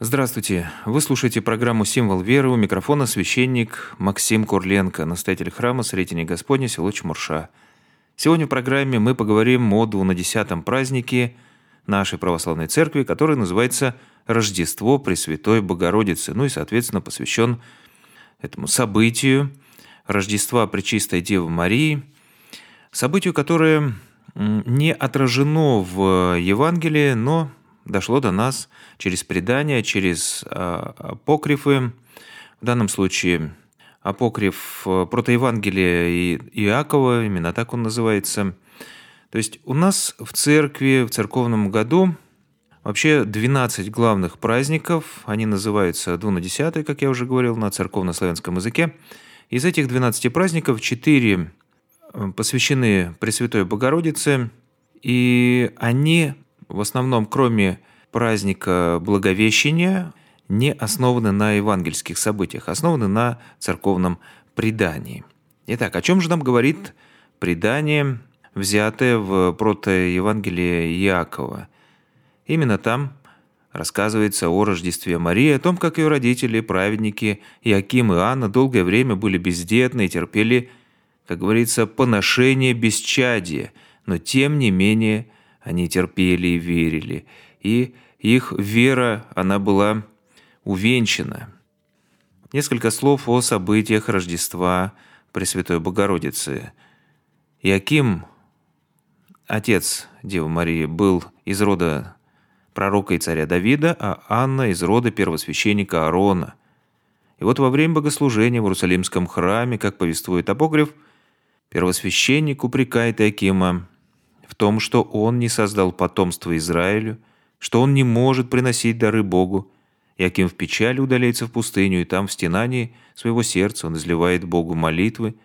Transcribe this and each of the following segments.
Здравствуйте. Вы слушаете программу «Символ веры». У микрофона священник Максим Курленко, настоятель храма Сретения Господня, село Чмурша. Сегодня в программе мы поговорим о двунадесятом празднике нашей православной церкви, который называется Рождество Пресвятой Богородицы, ну и, соответственно, посвящен этому событию Рождества Пречистой Девы Марии, событию, которое не отражено в Евангелии, но дошло до нас через предания, через а, апокрифы. В данном случае апокриф э, протоевангелия Иакова, именно так он называется. То есть у нас в церкви, в церковном году вообще 12 главных праздников. Они называются двунадесятые, как я уже говорил, на церковно-славянском языке. Из этих 12 праздников 4 э, посвящены Пресвятой Богородице, и они в основном, кроме праздника Благовещения, не основаны на евангельских событиях, а основаны на церковном предании. Итак, о чем же нам говорит предание, взятое в протоевангелии Иакова? Именно там рассказывается о Рождестве Марии, о том, как ее родители, праведники Иаким и Анна долгое время были бездетны и терпели, как говорится, поношение бесчадия, но тем не менее – они терпели и верили, и их вера, она была увенчана. Несколько слов о событиях Рождества Пресвятой Богородицы. Иаким, отец Девы Марии, был из рода пророка и царя Давида, а Анна из рода первосвященника Аарона. И вот во время богослужения в Иерусалимском храме, как повествует апокриф, первосвященник упрекает Иакима в том, что он не создал потомство Израилю, что он не может приносить дары Богу, Яким в печали удаляется в пустыню, и там в стенании своего сердца он изливает Богу молитвы,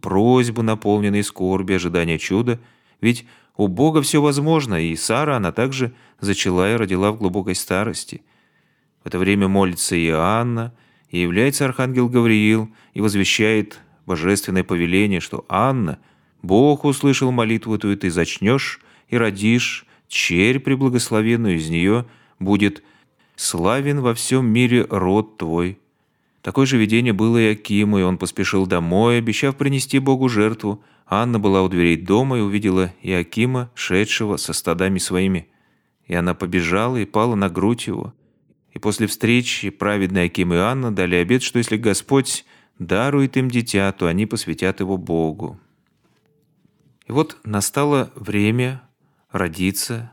просьбы, наполненные скорби, ожидания чуда, ведь у Бога все возможно, и Сара, она также зачала и родила в глубокой старости. В это время молится и Анна, и является архангел Гавриил, и возвещает божественное повеление, что Анна — Бог услышал молитву твою, ты зачнешь и родишь, черь преблагословенную из нее будет славен во всем мире род твой». Такое же видение было и Акиму, и он поспешил домой, обещав принести Богу жертву. Анна была у дверей дома и увидела Иакима, шедшего со стадами своими. И она побежала и пала на грудь его. И после встречи праведные Аким и Анна дали обет, что если Господь дарует им дитя, то они посвятят его Богу. И вот настало время родиться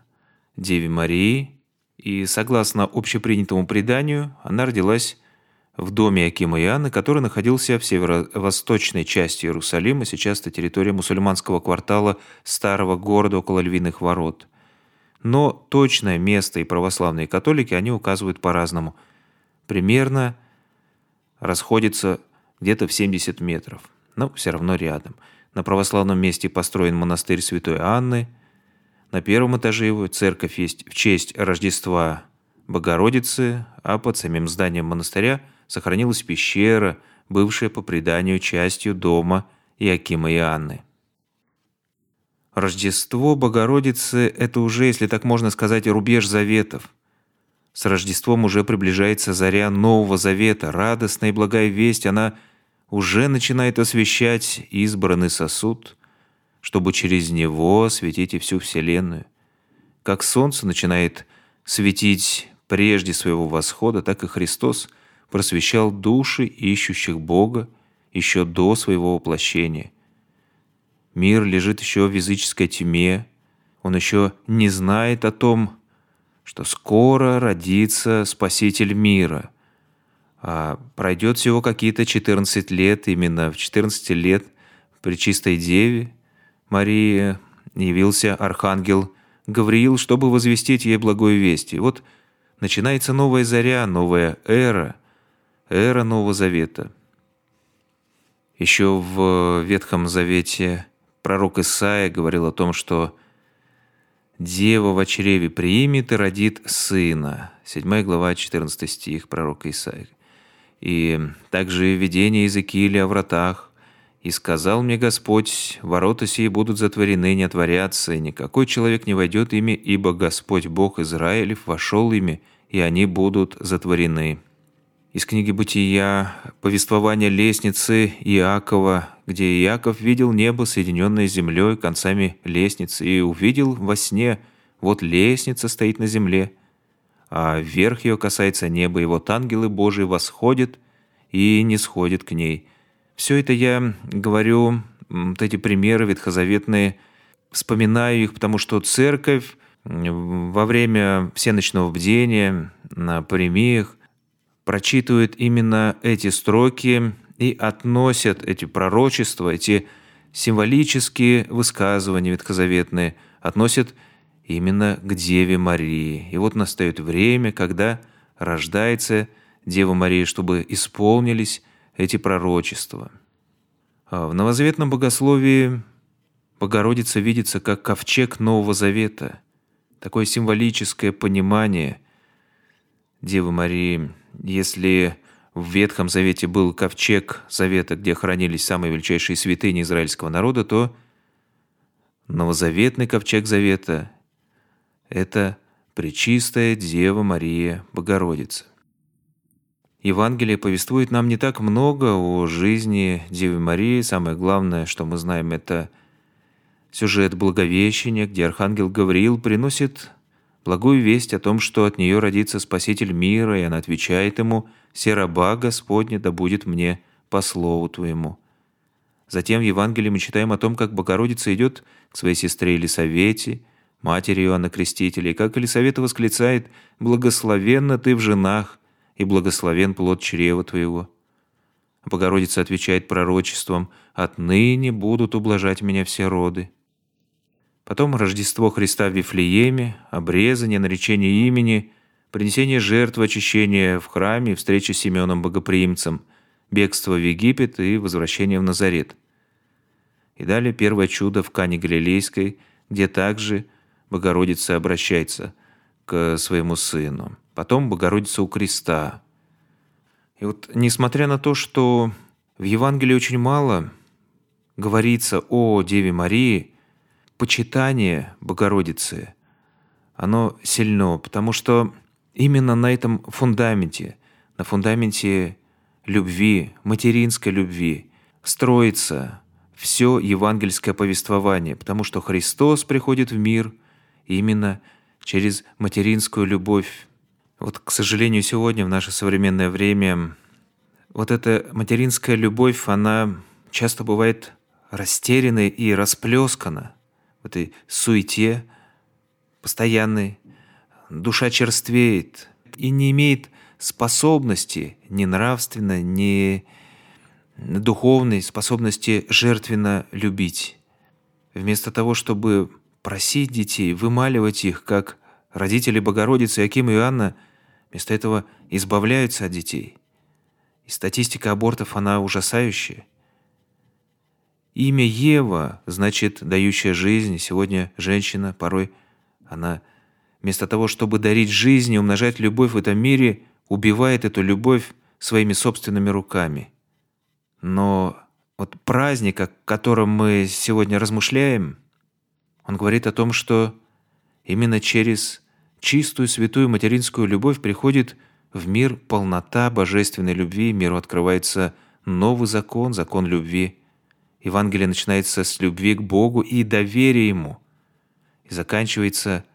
Деве Марии, и согласно общепринятому преданию, она родилась в доме Акима и Анны, который находился в северо-восточной части Иерусалима, сейчас это территория мусульманского квартала старого города около Львиных ворот. Но точное место и православные католики, они указывают по-разному. Примерно расходится где-то в 70 метров, но все равно рядом – на православном месте построен монастырь Святой Анны. На первом этаже его церковь есть в честь Рождества Богородицы, а под самим зданием монастыря сохранилась пещера, бывшая по преданию частью дома Иакима и Анны. Рождество Богородицы – это уже, если так можно сказать, рубеж заветов. С Рождеством уже приближается заря Нового Завета, радостная и благая весть, она – уже начинает освещать избранный сосуд, чтобы через него осветить и всю Вселенную. Как солнце начинает светить прежде своего восхода, так и Христос просвещал души ищущих Бога еще до своего воплощения. Мир лежит еще в языческой тьме, он еще не знает о том, что скоро родится Спаситель мира, а пройдет всего какие-то 14 лет, именно в 14 лет при чистой Деве Марии явился архангел Гавриил, чтобы возвестить ей благую весть. Вот начинается новая заря, новая эра, эра Нового Завета. Еще в Ветхом Завете пророк Исаия говорил о том, что «Дева в чреве примет и родит сына». 7 глава, 14 стих пророка Исаия и также видение Иезекииля о вратах. И сказал мне Господь, ворота сии будут затворены, не отворятся, и никакой человек не войдет ими, ибо Господь Бог Израилев вошел ими, и они будут затворены. Из книги «Бытия» повествование лестницы Иакова, где Иаков видел небо, соединенное с землей концами лестницы, и увидел во сне, вот лестница стоит на земле, а верх ее касается неба, и вот ангелы Божии восходят и не сходят к ней. Все это я говорю, вот эти примеры ветхозаветные, вспоминаю их, потому что церковь во время всеночного бдения на премиях прочитывают именно эти строки и относят эти пророчества, эти символические высказывания ветхозаветные, относят именно к Деве Марии. И вот настает время, когда рождается Дева Мария, чтобы исполнились эти пророчества. А в новозаветном богословии Богородица видится как ковчег Нового Завета, такое символическое понимание Девы Марии – если в Ветхом Завете был ковчег Завета, где хранились самые величайшие святыни израильского народа, то новозаветный ковчег Завета – это Пречистая Дева Мария Богородица. Евангелие повествует нам не так много о жизни Девы Марии. Самое главное, что мы знаем, это сюжет Благовещения, где Архангел Гавриил приносит благую весть о том, что от нее родится Спаситель мира, и она отвечает ему «Сераба Господня да будет мне по слову Твоему». Затем в Евангелии мы читаем о том, как Богородица идет к своей сестре Елисавете, матери Иоанна Крестителя, и как Елисавета восклицает «Благословенна ты в женах, и благословен плод чрева твоего». Богородица отвечает пророчеством «Отныне будут ублажать меня все роды». Потом Рождество Христа в Вифлееме, обрезание, наречение имени, принесение жертвы, очищение в храме, встреча с Симеоном Богоприимцем, бегство в Египет и возвращение в Назарет. И далее первое чудо в Кане Галилейской, где также Богородица обращается к своему сыну. Потом Богородица у креста. И вот несмотря на то, что в Евангелии очень мало говорится о Деве Марии – почитание Богородицы, оно сильно, потому что именно на этом фундаменте, на фундаменте любви, материнской любви, строится все евангельское повествование, потому что Христос приходит в мир именно через материнскую любовь. Вот, к сожалению, сегодня, в наше современное время, вот эта материнская любовь, она часто бывает растеряна и расплескана в этой суете постоянной, душа черствеет и не имеет способности ни нравственно, ни духовной способности жертвенно любить. Вместо того, чтобы просить детей, вымаливать их, как родители Богородицы Аким и Иоанна, вместо этого избавляются от детей. И статистика абортов, она ужасающая. Имя Ева значит «дающая жизнь». Сегодня женщина порой, она вместо того, чтобы дарить жизнь и умножать любовь в этом мире, убивает эту любовь своими собственными руками. Но вот праздник, о котором мы сегодня размышляем, он говорит о том, что именно через чистую, святую материнскую любовь приходит в мир полнота божественной любви, миру открывается новый закон, закон любви – Евангелие начинается с любви к Богу и доверия Ему, и заканчивается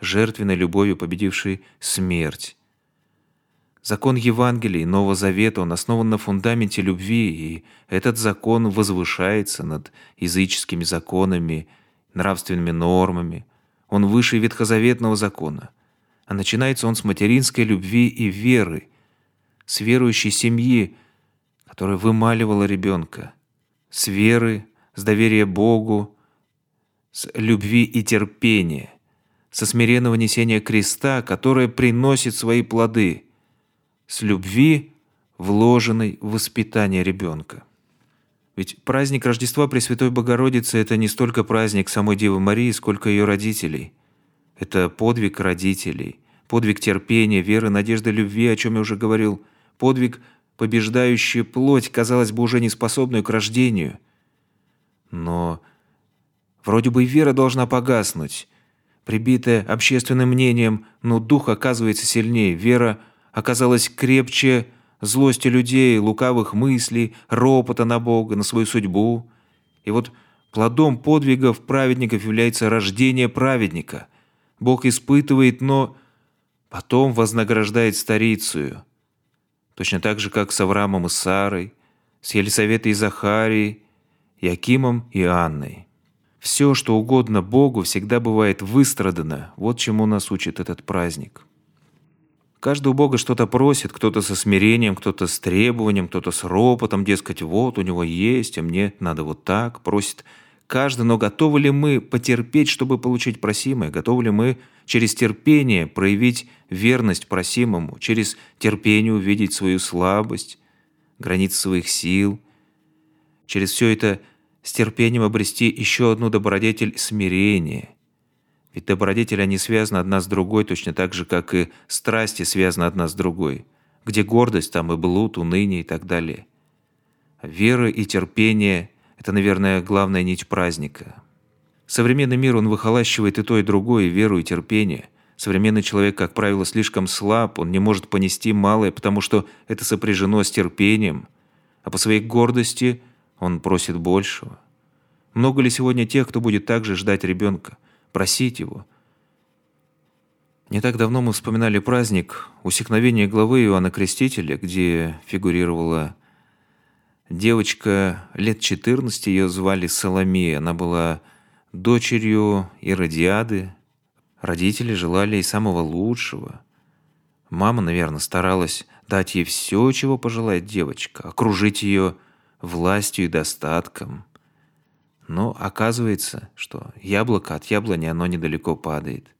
жертвенной любовью, победившей смерть. Закон Евангелия и Нового Завета, он основан на фундаменте любви, и этот закон возвышается над языческими законами, нравственными нормами. Он выше ветхозаветного закона. А начинается он с материнской любви и веры, с верующей семьи, которая вымаливала ребенка – с веры, с доверия Богу, с любви и терпения, со смиренного несения креста, которое приносит свои плоды, с любви, вложенной в воспитание ребенка. Ведь праздник Рождества Пресвятой Богородицы – это не столько праздник самой Девы Марии, сколько ее родителей. Это подвиг родителей, подвиг терпения, веры, надежды, любви, о чем я уже говорил, подвиг побеждающая плоть, казалось бы, уже не способную к рождению. Но вроде бы вера должна погаснуть. прибитая общественным мнением, но дух оказывается сильнее, вера оказалась крепче злости людей, лукавых мыслей, ропота на Бога, на свою судьбу. И вот плодом подвигов праведников является рождение праведника. Бог испытывает, но потом вознаграждает старицию. Точно так же, как с Авраамом и Сарой, с Елисаветой и Захарией, Якимом и Анной. Все, что угодно Богу, всегда бывает выстрадано. Вот чему нас учит этот праздник. Каждый у Бога что-то просит, кто-то со смирением, кто-то с требованием, кто-то с ропотом, дескать, вот у него есть, а мне надо вот так, просит каждый, но готовы ли мы потерпеть, чтобы получить просимое? Готовы ли мы через терпение проявить верность просимому, через терпение увидеть свою слабость, границы своих сил, через все это с терпением обрести еще одну добродетель смирения. Ведь добродетели, они связаны одна с другой, точно так же, как и страсти связаны одна с другой. Где гордость, там и блуд, уныние и так далее. Вера и терпение – это, наверное, главная нить праздника. Современный мир, он выхолащивает и то, и другое, и веру, и терпение. Современный человек, как правило, слишком слаб, он не может понести малое, потому что это сопряжено с терпением, а по своей гордости – он просит большего. Много ли сегодня тех, кто будет также ждать ребенка, просить его? Не так давно мы вспоминали праздник усекновения главы Иоанна Крестителя, где фигурировала девочка лет 14, ее звали Соломея. Она была дочерью Иродиады. Родители желали ей самого лучшего. Мама, наверное, старалась дать ей все, чего пожелает девочка, окружить ее властью и достатком. Но оказывается, что яблоко от яблони оно недалеко падает.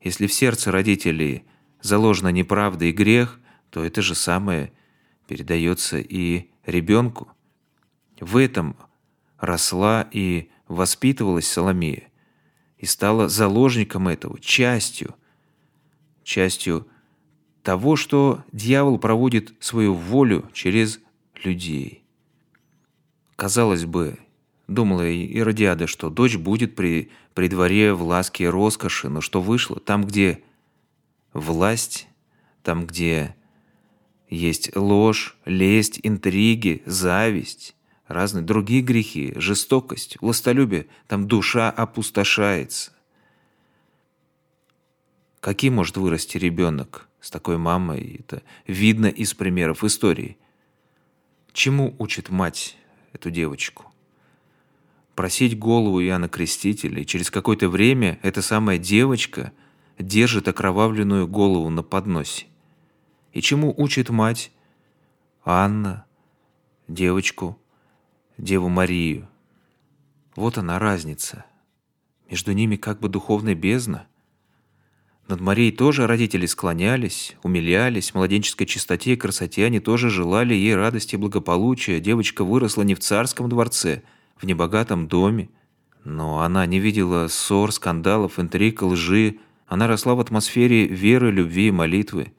Если в сердце родителей заложена неправда и грех, то это же самое передается и ребенку. В этом росла и воспитывалась Соломея и стала заложником этого, частью, частью того, что дьявол проводит свою волю через людей. Казалось бы, думала Иродиада, что дочь будет при, при дворе в ласке и роскоши, но что вышло? Там, где власть, там, где есть ложь, лесть, интриги, зависть, разные другие грехи, жестокость, властолюбие, там душа опустошается. Каким может вырасти ребенок с такой мамой? Это видно из примеров истории. Чему учит мать эту девочку. Просить голову Иоанна Крестителя, и через какое-то время эта самая девочка держит окровавленную голову на подносе. И чему учит мать Анна, девочку, Деву Марию? Вот она разница. Между ними как бы духовная бездна – над Марией тоже родители склонялись, умилялись, младенческой чистоте и красоте они тоже желали ей радости и благополучия. Девочка выросла не в царском дворце, в небогатом доме. Но она не видела ссор, скандалов, интриг, лжи. Она росла в атмосфере веры, любви и молитвы.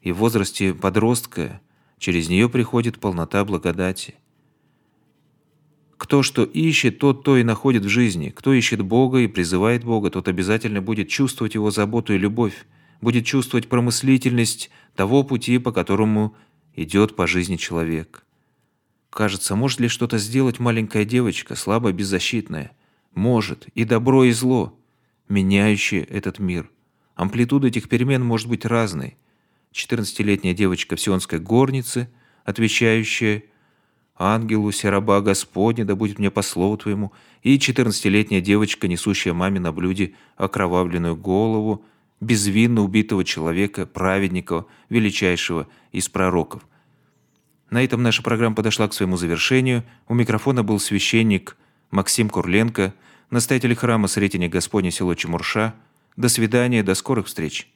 И в возрасте подростка через нее приходит полнота благодати. Кто что ищет, тот то и находит в жизни. Кто ищет Бога и призывает Бога, тот обязательно будет чувствовать Его заботу и любовь, будет чувствовать промыслительность того пути, по которому идет по жизни человек. Кажется, может ли что-то сделать маленькая девочка, слабая, беззащитная? Может, и добро, и зло, меняющие этот мир. Амплитуда этих перемен может быть разной. 14-летняя девочка в сионской горнице, отвечающая ангелу, сераба Господня, да будет мне по слову Твоему, и четырнадцатилетняя девочка, несущая маме на блюде окровавленную голову безвинно убитого человека, праведника, величайшего из пророков. На этом наша программа подошла к своему завершению. У микрофона был священник Максим Курленко, настоятель храма Сретения Господня село Чемурша. До свидания, до скорых встреч.